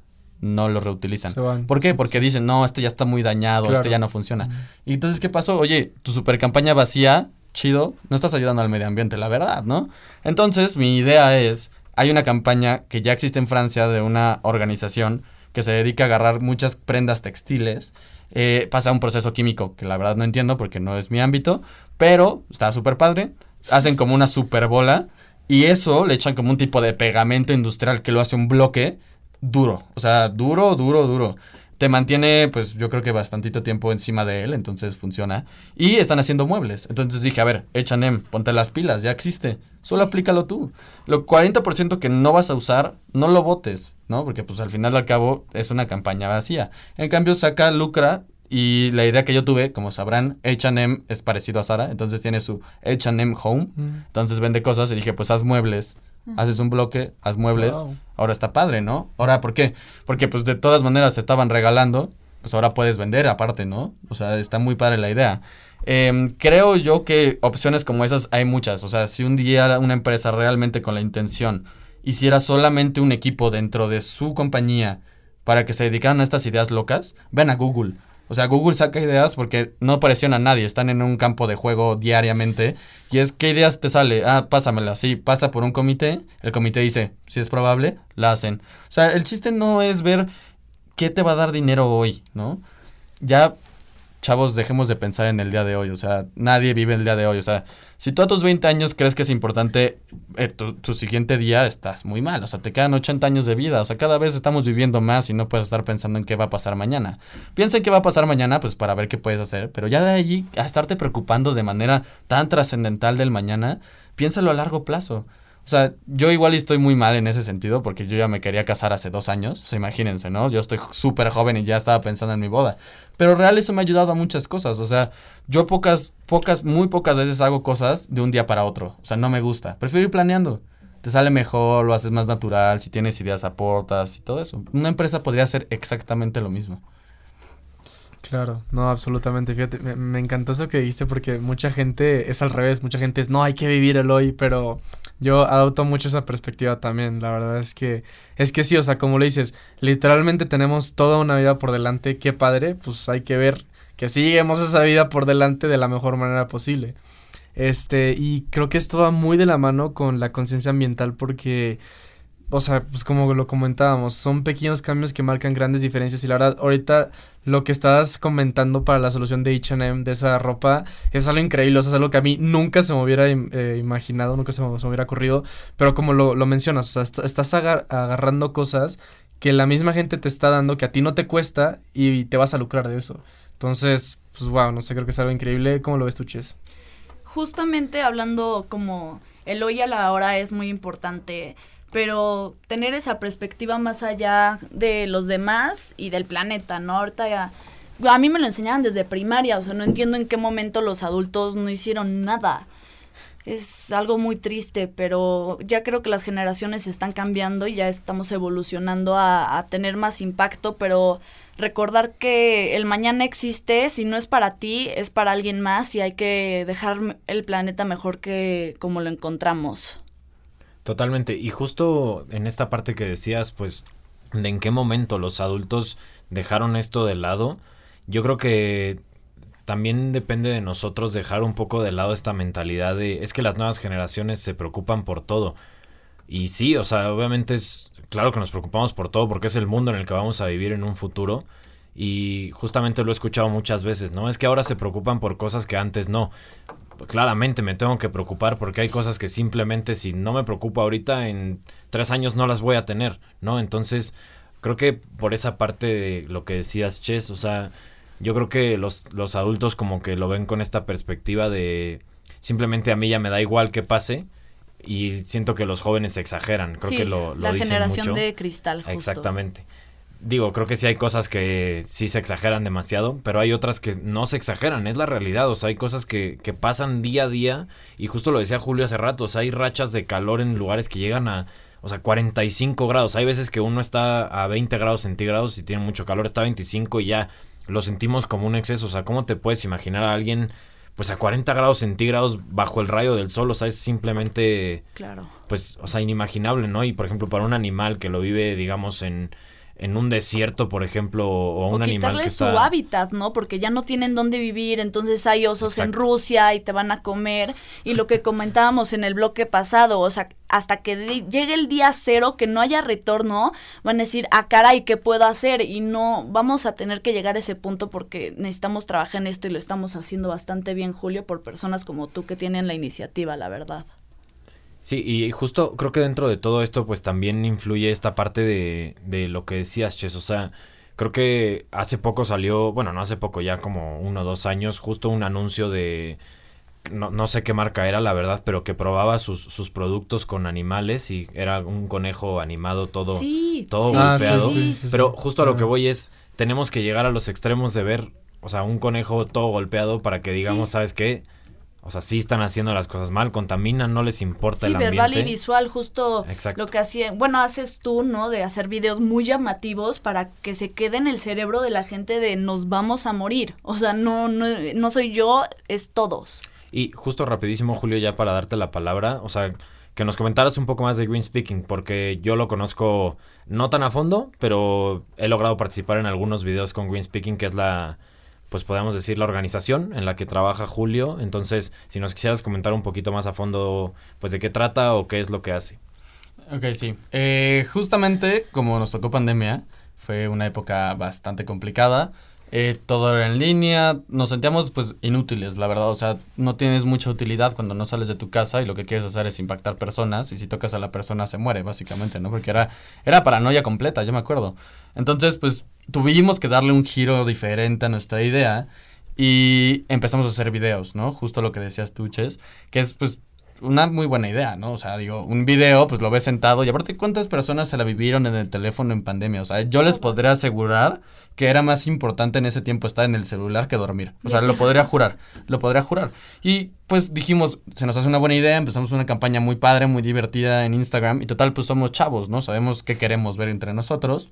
no los reutilizan. ¿Por qué? Porque dicen, no, este ya está muy dañado, este ya no funciona. Y entonces, ¿qué pasó? Oye, tu super campaña vacía, chido, no estás ayudando al medio ambiente, la verdad, ¿no? Entonces, mi idea es, hay una campaña que ya existe en Francia de una organización que se dedica a agarrar muchas prendas textiles, eh, pasa un proceso químico que la verdad no entiendo porque no es mi ámbito, pero está súper padre, hacen como una super bola y eso le echan como un tipo de pegamento industrial que lo hace un bloque duro. O sea, duro, duro, duro. Te mantiene, pues yo creo que bastantito tiempo encima de él, entonces funciona. Y están haciendo muebles. Entonces dije, a ver, H&M, ponte las pilas, ya existe. Solo aplícalo tú. Lo 40% que no vas a usar, no lo votes, ¿no? Porque pues al final al cabo es una campaña vacía. En cambio, saca, lucra y la idea que yo tuve, como sabrán, HM es parecido a Sara, entonces tiene su HM Home. Entonces vende cosas y dije, pues haz muebles. Haces un bloque, haz muebles. Ahora está padre, ¿no? Ahora, ¿por qué? Porque pues de todas maneras te estaban regalando, pues ahora puedes vender aparte, ¿no? O sea, está muy padre la idea. Em, creo yo que opciones como esas hay muchas. O sea, si un día una empresa realmente con la intención hiciera solamente un equipo dentro de su compañía para que se dedicaran a estas ideas locas, ven a Google. O sea, Google saca ideas porque no presiona a nadie, están en un campo de juego diariamente. Y es, ¿qué ideas te sale? Ah, pásamela, sí, pasa por un comité, el comité dice, si es probable, la hacen. O sea, el chiste no es ver qué te va a dar dinero hoy, ¿no? Ya chavos, dejemos de pensar en el día de hoy. O sea, nadie vive el día de hoy. O sea, si tú a tus 20 años crees que es importante eh, tu, siguiente día, estás muy mal. O sea, te quedan 80 años de vida. O sea, cada vez estamos viviendo más y no puedes estar pensando en qué va a pasar mañana. Piensa en qué va a pasar mañana, pues para ver qué puedes hacer. Pero ya de allí a estarte preocupando de manera tan trascendental del mañana, piénsalo a largo plazo. O sea, yo igual estoy muy mal en ese sentido porque yo ya me quería casar hace dos años. O sea, imagínense, ¿no? Yo estoy súper joven y ya estaba pensando en mi boda. Pero real eso me ha ayudado a muchas cosas. O sea, yo pocas, pocas, muy pocas veces hago cosas de un día para otro. O sea, no me gusta. Prefiero ir planeando. Te sale mejor, lo haces más natural, si tienes ideas aportas y todo eso. Una empresa podría hacer exactamente lo mismo. Claro, no, absolutamente. Fíjate, me, encantó eso que dijiste porque mucha gente es al revés, mucha gente es, no, hay que vivir el hoy, pero yo adopto mucho esa perspectiva también. La verdad es que, es que sí, o sea, como le dices, literalmente tenemos toda una vida por delante, qué padre, pues hay que ver que sigamos esa vida por delante de la mejor manera posible. Este, y creo que esto va muy de la mano con la conciencia ambiental porque o sea, pues como lo comentábamos, son pequeños cambios que marcan grandes diferencias y la verdad, ahorita lo que estás comentando para la solución de H&M, de esa ropa, es algo increíble, o sea, es algo que a mí nunca se me hubiera eh, imaginado, nunca se me, hubiera ocurrido, pero como lo, mencionas, o sea, estás agarrando cosas que la misma gente te está dando, que a ti no te cuesta y te vas a lucrar de eso. Entonces, pues wow, no sé, creo que es algo increíble. ¿Cómo lo ves tú, Ches? Justamente hablando como el hoy a la hora es muy importante pero tener esa perspectiva más allá de los demás y del planeta, ¿no? Ahorita ya, a mí me lo enseñaban desde primaria, o sea, no entiendo en qué momento los adultos no hicieron nada. es algo muy triste, pero ya creo que las generaciones están cambiando y ya estamos evolucionando a, a, tener más impacto, pero recordar que el mañana existe, si no es para ti, es para alguien más y hay que dejar el planeta mejor que como lo encontramos. Totalmente, y justo en esta parte que decías, pues, de en qué momento los adultos dejaron esto de lado, yo creo que también depende de nosotros dejar un poco de lado esta mentalidad de es que las nuevas generaciones se preocupan por todo. Y sí, o sea, obviamente es claro que nos preocupamos por todo porque es el mundo en el que vamos a vivir en un futuro. Y justamente lo he escuchado muchas veces, ¿no? Es que ahora se preocupan por cosas que antes no. Claramente me tengo que preocupar porque hay cosas que simplemente si no me preocupo ahorita en tres años no las voy a tener, ¿no? Entonces creo que por esa parte de lo que decías, Chess, o sea, yo creo que los, los adultos como que lo ven con esta perspectiva de simplemente a mí ya me da igual que pase y siento que los jóvenes exageran, creo que lo, lo la dicen generación mucho. de cristal. Justo. Exactamente. Digo, creo que sí hay cosas que sí se exageran demasiado, pero hay otras que no se exageran, es la realidad, o sea, hay cosas que, que pasan día a día y justo lo decía Julio hace rato, o sea, hay rachas de calor en lugares que llegan a, o sea, 45 grados, hay veces que uno está a 20 grados centígrados y tiene mucho calor, está a 25 y ya lo sentimos como un exceso. O sea, ¿cómo te puedes imaginar a alguien pues a 40 grados centígrados bajo el rayo del sol? O sea, es simplemente... Claro. Pues, o sea, inimaginable, ¿no? Y por ejemplo, para un animal que lo vive, digamos, en, en un desierto, por ejemplo, o un animal que su está... hábitat, ¿no? Porque ya no tienen dónde vivir, entonces hay osos en. Rusia y te van a comer. Y lo que comentábamos en el bloque pasado, o sea, hasta que llegue el día cero, que no haya retorno, van a decir, ah, caray, ¿qué puedo hacer? Y no, vamos a tener que llegar a ese punto porque necesitamos trabajar en esto y lo estamos haciendo bastante bien, Julio, por personas como tú que tienen la iniciativa, la verdad. Sí, y justo creo que dentro de todo esto, pues también influye esta parte de, de lo que decías, Ches. O sea, creo que hace poco salió, bueno, no hace poco, ya como uno o dos años, justo un anuncio de. No, no sé qué marca era, la verdad, pero que probaba sus, sus productos con animales y era un conejo animado todo, Sí, todo sí, golpeado. sí, sí, sí. Pero justo a lo que voy es, tenemos que llegar a los extremos de ver, o sea, un conejo todo golpeado para que digamos, Sí. ¿sabes qué? O sea, sí están haciendo las cosas mal, contaminan, no les importa Sí, el verbal ambiente. y visual, justo Exacto. lo que hacía, bueno, haces tú, ¿no? De hacer videos muy llamativos para que se quede en el cerebro de la gente de nos vamos a morir. O sea, no, no, no soy yo, es todos. Y justo rapidísimo, Julio, ya para darte la palabra, o sea, que nos comentaras un poco más de Green Speaking, porque yo lo conozco no tan a fondo, pero he logrado participar en algunos videos con Green Speaking, que es la, pues podemos decir, la organización en la que trabaja Julio. Entonces, si nos quisieras comentar un poquito más a fondo, pues de qué trata o qué es lo que hace. Ok, sí. Eh, justamente como nos tocó pandemia, fue una época bastante complicada. Eh, todo era en línea, nos sentíamos pues inútiles, la verdad. O sea, no tienes mucha utilidad cuando no sales de tu casa y lo que quieres hacer es impactar personas. Y si tocas a la persona se muere, básicamente, ¿no? Porque era, era paranoia completa, yo me acuerdo. Entonces, pues tuvimos que darle un giro diferente a nuestra idea y empezamos a hacer videos, ¿no? Justo lo que decías tú, Ches, que es pues una muy buena idea, ¿no? O sea, digo, un video, pues lo ves sentado y aparte, ¿cuántas personas se la vivieron en el teléfono en pandemia? O sea, yo les podría asegurar que era más importante en ese tiempo estar en el celular que dormir. O sea, lo podría jurar, lo podría jurar. Y pues dijimos, se nos hace una buena idea, empezamos una campaña muy padre, muy divertida en Instagram y total, pues somos chavos, ¿no? Sabemos qué queremos ver entre nosotros.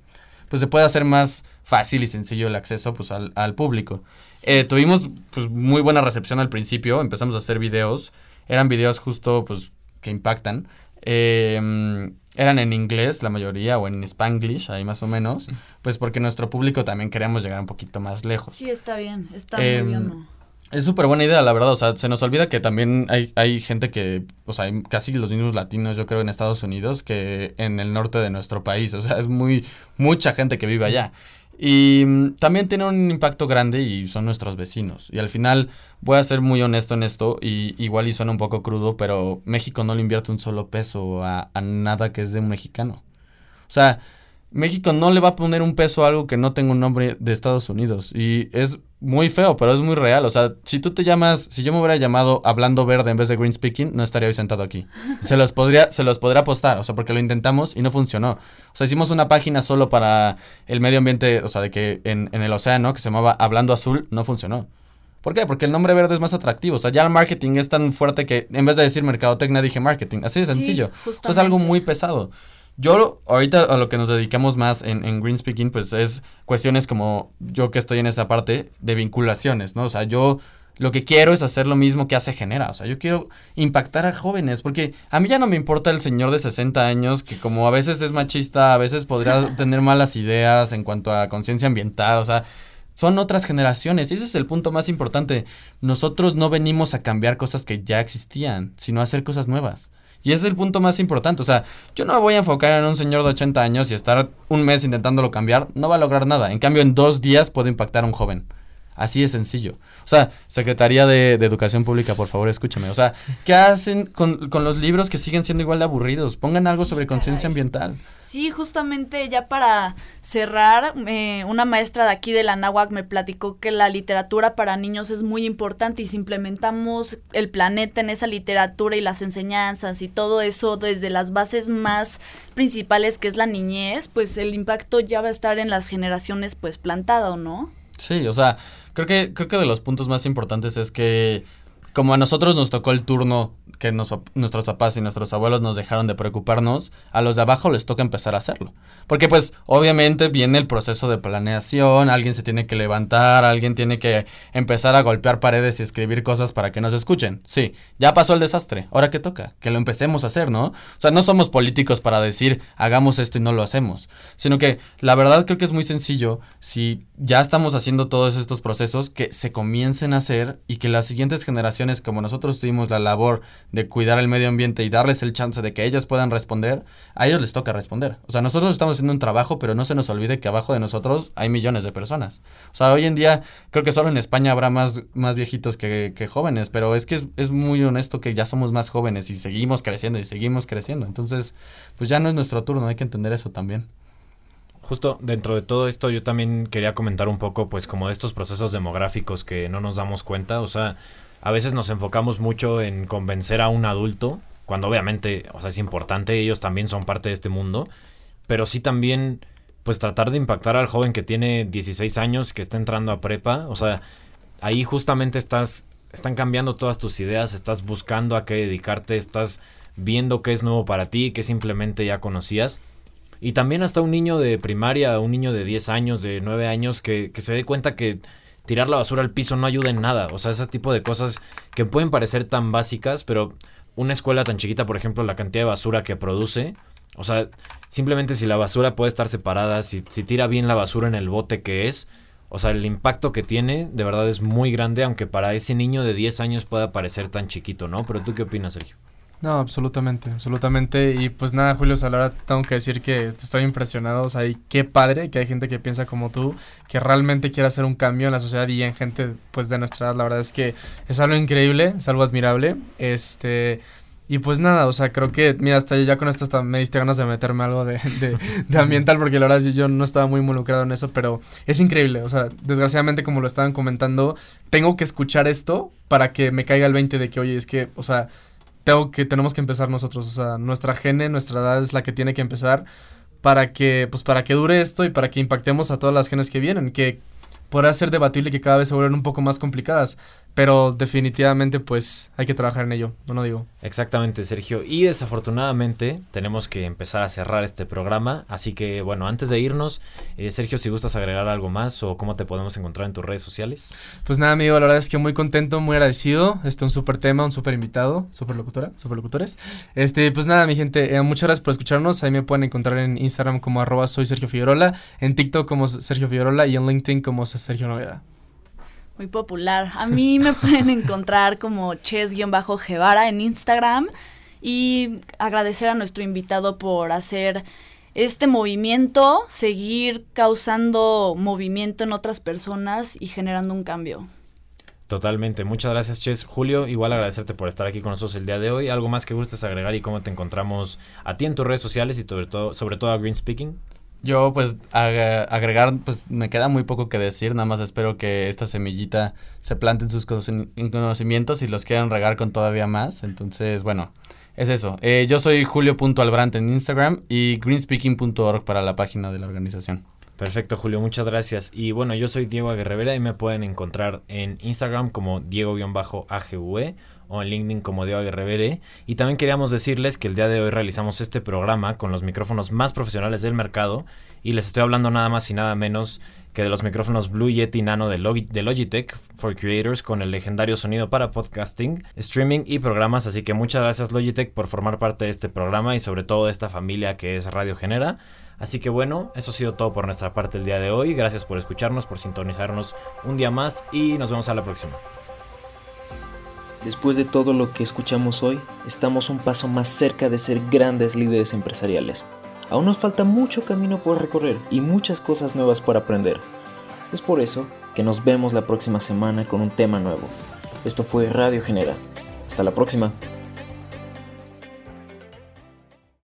Pues se puede hacer más fácil y sencillo el acceso pues al, al público. Eh, tuvimos pues muy buena recepción al principio, empezamos a hacer videos eran videos justo pues que impactan. Eh, eran en inglés la mayoría o en spanglish, ahí más o menos, pues porque nuestro público también queríamos llegar un poquito más lejos. Sí, está bien, está Em, muy bien. ¿no? Es súper buena idea, la verdad. O sea, se nos olvida que también hay, hay gente que, o sea, hay casi los mismos latinos, yo creo, en Estados Unidos que en el norte de nuestro país. O sea, es muy, mucha gente que vive allá. Y mm, también tiene un impacto grande y son nuestros vecinos. Y al final, voy a ser muy honesto en esto, y igual y suena un poco crudo, pero México no le invierte un solo peso a, a nada que es de un mexicano. O sea, México no le va a poner un peso a algo que no tenga un nombre de Estados Unidos. Y es muy feo, pero es muy real. O sea, si tú te llamas, si yo me hubiera llamado Hablando Verde en vez de Green Speaking, no estaría hoy sentado aquí. Se los podría, se los podría apostar, o sea, porque lo intentamos y no funcionó. O sea, hicimos una página solo para el medio ambiente, o sea, de que en, en el océano, que se llamaba Hablando Azul, no funcionó. ¿Por qué? Porque el nombre verde es más atractivo. O sea, ya el marketing es tan fuerte que en vez de decir mercadotecnia dije marketing. Así de Sí, sencillo. Eso es algo muy pesado. Yo ahorita a lo que nos dedicamos más en, en Green Speaking, pues es cuestiones como yo que estoy en esa parte de vinculaciones, ¿no? O sea, yo lo que quiero es hacer lo mismo que hace Genera. O sea, yo quiero impactar a jóvenes, porque a mí ya no me importa el señor de 60 años que como a veces es machista, a veces podría tener malas ideas en cuanto a conciencia ambiental, o sea, son otras generaciones y ese es el punto más importante. Nosotros no venimos a cambiar cosas que ya existían, sino a hacer cosas nuevas. Y ese es el punto más importante. O sea, yo no me voy a enfocar en un señor de 80 años y estar un mes intentándolo cambiar. No va a lograr nada. En cambio, en dos días puedo impactar a un joven. Así de sencillo. O sea, Secretaría de, de Educación Pública, por favor, escúchame. O sea, ¿qué hacen con, con los libros que siguen siendo igual de aburridos? Pongan algo Sí, sobre conciencia ambiental. Sí, justamente ya para cerrar, eh, una maestra de aquí de la Náhuac me platicó que la literatura para niños es muy importante y si implementamos el planeta en esa literatura y las enseñanzas y todo eso desde las bases más principales que es la niñez, pues el impacto ya va a estar en las generaciones pues plantado, ¿no? Sí, o sea, creo que, creo que de los puntos más importantes es que como a nosotros nos tocó el turno que nuestros papás y nuestros abuelos nos dejaron de preocuparnos, a los de abajo les toca empezar a hacerlo. Porque pues obviamente viene el proceso de planeación, alguien se tiene que levantar, alguien tiene que empezar a golpear paredes y escribir cosas para que nos escuchen. Sí, ya pasó el desastre, ahora qué toca, que lo empecemos a hacer, ¿no? O sea, no somos políticos para decir hagamos esto y no lo hacemos, sino que la verdad creo que es muy sencillo si ya estamos haciendo todos estos procesos que se comiencen a hacer y que las siguientes generaciones como nosotros tuvimos la labor de cuidar el medio ambiente y darles el chance de que ellas puedan responder, a ellos les toca responder. O sea, nosotros estamos haciendo un trabajo, pero no se nos olvide que abajo de nosotros hay millones de personas. O sea, hoy en día creo que solo en España habrá más, más viejitos que, que jóvenes, pero es que es, es muy honesto que ya somos más jóvenes y seguimos creciendo y seguimos creciendo. Entonces, pues ya no es nuestro turno, hay que entender eso también. Justo dentro de todo esto yo también quería comentar un poco pues como de estos procesos demográficos que no nos damos cuenta, o sea, a veces nos enfocamos mucho en convencer a un adulto, cuando obviamente, o sea, es importante, ellos también son parte de este mundo, pero sí también pues tratar de impactar al joven que tiene 16 años, que está entrando a prepa, o sea, ahí justamente estás están cambiando todas tus ideas, estás buscando a qué dedicarte, estás viendo qué es nuevo para ti, qué simplemente ya conocías. Y también hasta un niño de primaria, un niño de 10 años, de 9 años, que, que se dé cuenta que tirar la basura al piso no ayuda en nada. O sea, ese tipo de cosas que pueden parecer tan básicas, pero una escuela tan chiquita, por ejemplo, la cantidad de basura que produce. O sea, simplemente si la basura puede estar separada, si, si tira bien la basura en el bote que es, o sea, el impacto que tiene de verdad es muy grande, aunque para ese niño de 10 años pueda parecer tan chiquito, ¿no? Pero tú qué opinas, Sergio? No, absolutamente, absolutamente. Y pues nada, Julio, o sea, la verdad tengo que decir que estoy impresionado. O sea, y qué padre que hay gente que piensa como tú, que realmente quiere hacer un cambio en la sociedad y en gente pues de nuestra edad. La verdad es que es algo increíble, es algo admirable. Este. Y pues nada, o sea, creo que, mira, hasta ya con esto hasta me diste ganas de meterme algo de, de, de ambiental, porque la verdad es que yo no estaba muy involucrado en eso, pero es increíble, o sea, desgraciadamente como lo estaban comentando, tengo que escuchar esto para que me caiga el 20 de que, oye, es que, o sea, tengo que, tenemos que empezar nosotros, o sea, nuestra gene, nuestra edad es la que tiene que empezar para que, pues para que dure esto y para que impactemos a todas las genes que vienen, que podrá ser debatible que cada vez se vuelven un poco más complicadas, pero definitivamente pues hay que trabajar en ello, no lo digo. Exactamente, Sergio. Y desafortunadamente tenemos que empezar a cerrar este programa. Así que, bueno, antes de irnos, eh, Sergio, si gustas agregar algo más o cómo te podemos encontrar en tus redes sociales. Pues nada, amigo, la verdad es que muy contento, muy agradecido. Este, un súper tema, un súper invitado, súper locutora, súper locutores. Este, pues nada, mi gente, eh, muchas gracias por escucharnos. Ahí me pueden encontrar en Instagram como arroba soy Sergio Figuerola, en TikTok como Sergio Figuerola y en LinkedIn como Sergio Novedad. Muy popular. A mí me pueden encontrar como Ches-Guevara en Instagram y agradecer a nuestro invitado por hacer este movimiento, seguir causando movimiento en otras personas y generando un cambio. Totalmente. Muchas gracias, Ches. Julio, igual agradecerte por estar aquí con nosotros el día de hoy. ¿Algo más que gustes agregar y cómo te encontramos a ti en tus redes sociales y sobre todo, sobre todo a Green Speaking? Yo pues ag- agregar, pues me queda muy poco que decir, nada más espero que esta semillita se plante en sus conoci- en conocimientos y los quieran regar con todavía más, entonces bueno, es eso. Eh, yo soy julio.albrant en Instagram y greenspeaking.org para la página de la organización. Perfecto, Julio, muchas gracias. Y bueno, yo soy Diego Aguerrevera y me pueden encontrar en Instagram como Diego-AGV o en LinkedIn como Diego Aguerrevere. Y también queríamos decirles que el día de hoy realizamos este programa con los micrófonos más profesionales del mercado y les estoy hablando nada más y nada menos que de los micrófonos Blue Yeti Nano de, de, Logitech for Creators con el legendario sonido para podcasting, streaming y programas. Así que muchas gracias Logitech por formar parte de este programa y sobre todo de esta familia que es Radio Genera. Así que bueno, eso ha sido todo por nuestra parte el día de hoy. Gracias por escucharnos, por sintonizarnos un día más y nos vemos a la próxima. Después de todo lo que escuchamos hoy, estamos un paso más cerca de ser grandes líderes empresariales. Aún nos falta mucho camino por recorrer y muchas cosas nuevas por aprender. Es por eso que nos vemos la próxima semana con un tema nuevo. Esto fue Radio Genera. Hasta la próxima.